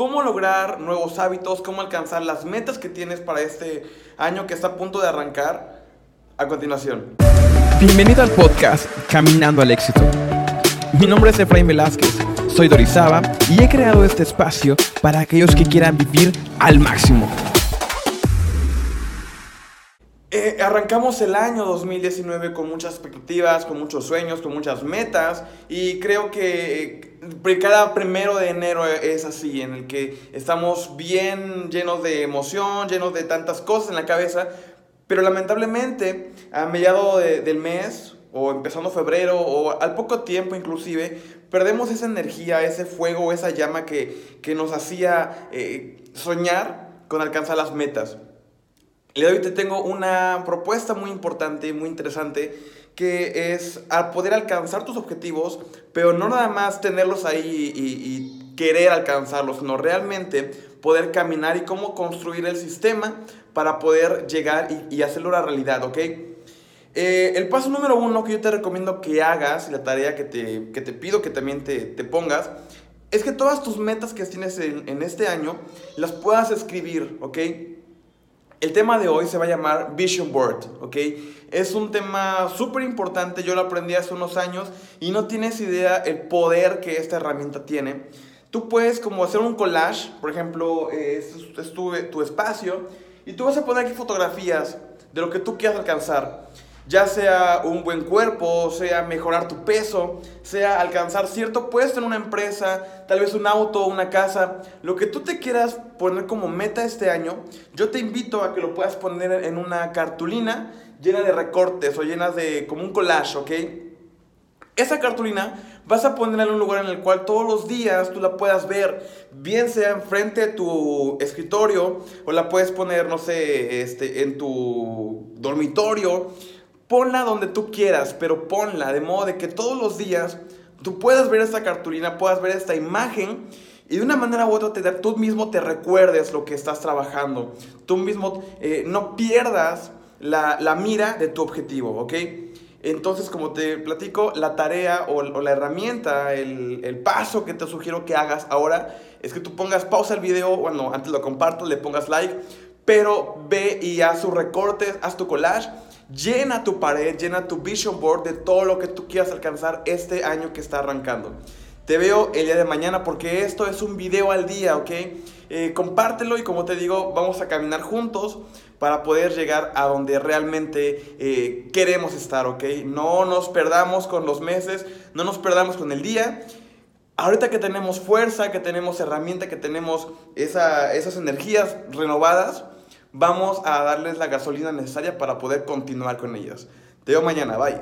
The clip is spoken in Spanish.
cómo lograr nuevos hábitos, cómo alcanzar las metas que tienes para este año que está a punto de arrancar a continuación. Bienvenido al podcast Caminando al Éxito. Mi nombre es Efraín Velázquez, soy Dorizaba y he creado este espacio para aquellos que quieran vivir al máximo. Eh, arrancamos el año 2019 con muchas expectativas, con muchos sueños, con muchas metas y creo que eh, cada primero de enero es así, en el que estamos bien llenos de emoción, llenos de tantas cosas en la cabeza, pero lamentablemente a mediado del mes o empezando febrero o al poco tiempo inclusive, perdemos esa energía, ese fuego, esa llama que, nos hacía eh, soñar con alcanzar las metas. El día de hoy te tengo una propuesta muy importante, muy interesante, que es al poder alcanzar tus objetivos, pero no nada más tenerlos ahí y, querer alcanzarlos, sino realmente poder caminar y cómo construir el sistema para poder llegar y, hacerlo una realidad, ¿ok? Eh, el paso número uno que yo te recomiendo que hagas, y la tarea que te, te pido que también te, te, pongas, es que todas tus metas que tienes en, en este año las puedas escribir, ¿ok? El tema de hoy se va a llamar Vision Board, ¿ok? Es un tema súper importante, yo lo aprendí hace unos años y no tienes idea el poder que esta herramienta tiene. Tú puedes como hacer un collage, por ejemplo, es, es tu, tu espacio, y tú vas a poner aquí fotografías de lo que tú quieras alcanzar ya sea un buen cuerpo, sea mejorar tu peso, sea alcanzar cierto puesto en una empresa, tal vez un auto, una casa, lo que tú te quieras poner como meta este año, yo te invito a que lo puedas poner en una cartulina llena de recortes o llena de como un collage, ¿ok? Esa cartulina vas a ponerla en un lugar en el cual todos los días tú la puedas ver, bien sea enfrente de tu escritorio o la puedes poner, no sé, este, en tu dormitorio ponla donde tú quieras, pero ponla de modo de que todos los días tú puedas ver esta cartulina, puedas ver esta imagen y de una manera u otra te, tú mismo te recuerdes lo que estás trabajando. Tú mismo eh, no pierdas la, mira de tu objetivo, ¿ok? Entonces, como te platico, la tarea o, la herramienta, el, el, paso que te sugiero que hagas ahora es que tú pongas pausa el video, bueno, antes lo comparto, le pongas like, pero ve y haz sus recortes, haz tu collage Llena tu pared, llena tu vision board de todo lo que tú quieras alcanzar este año que está arrancando. Te veo el día de mañana porque esto es un video al día, ¿ok? Eh, compártelo y como te digo, vamos a caminar juntos para poder llegar a donde realmente eh, queremos estar, ¿ok? No nos perdamos con los meses, no nos perdamos con el día. Ahorita que tenemos fuerza, que tenemos herramienta, que tenemos esas energías renovadas, vamos a darles la gasolina necesaria para poder continuar con ellas. Te veo mañana, bye.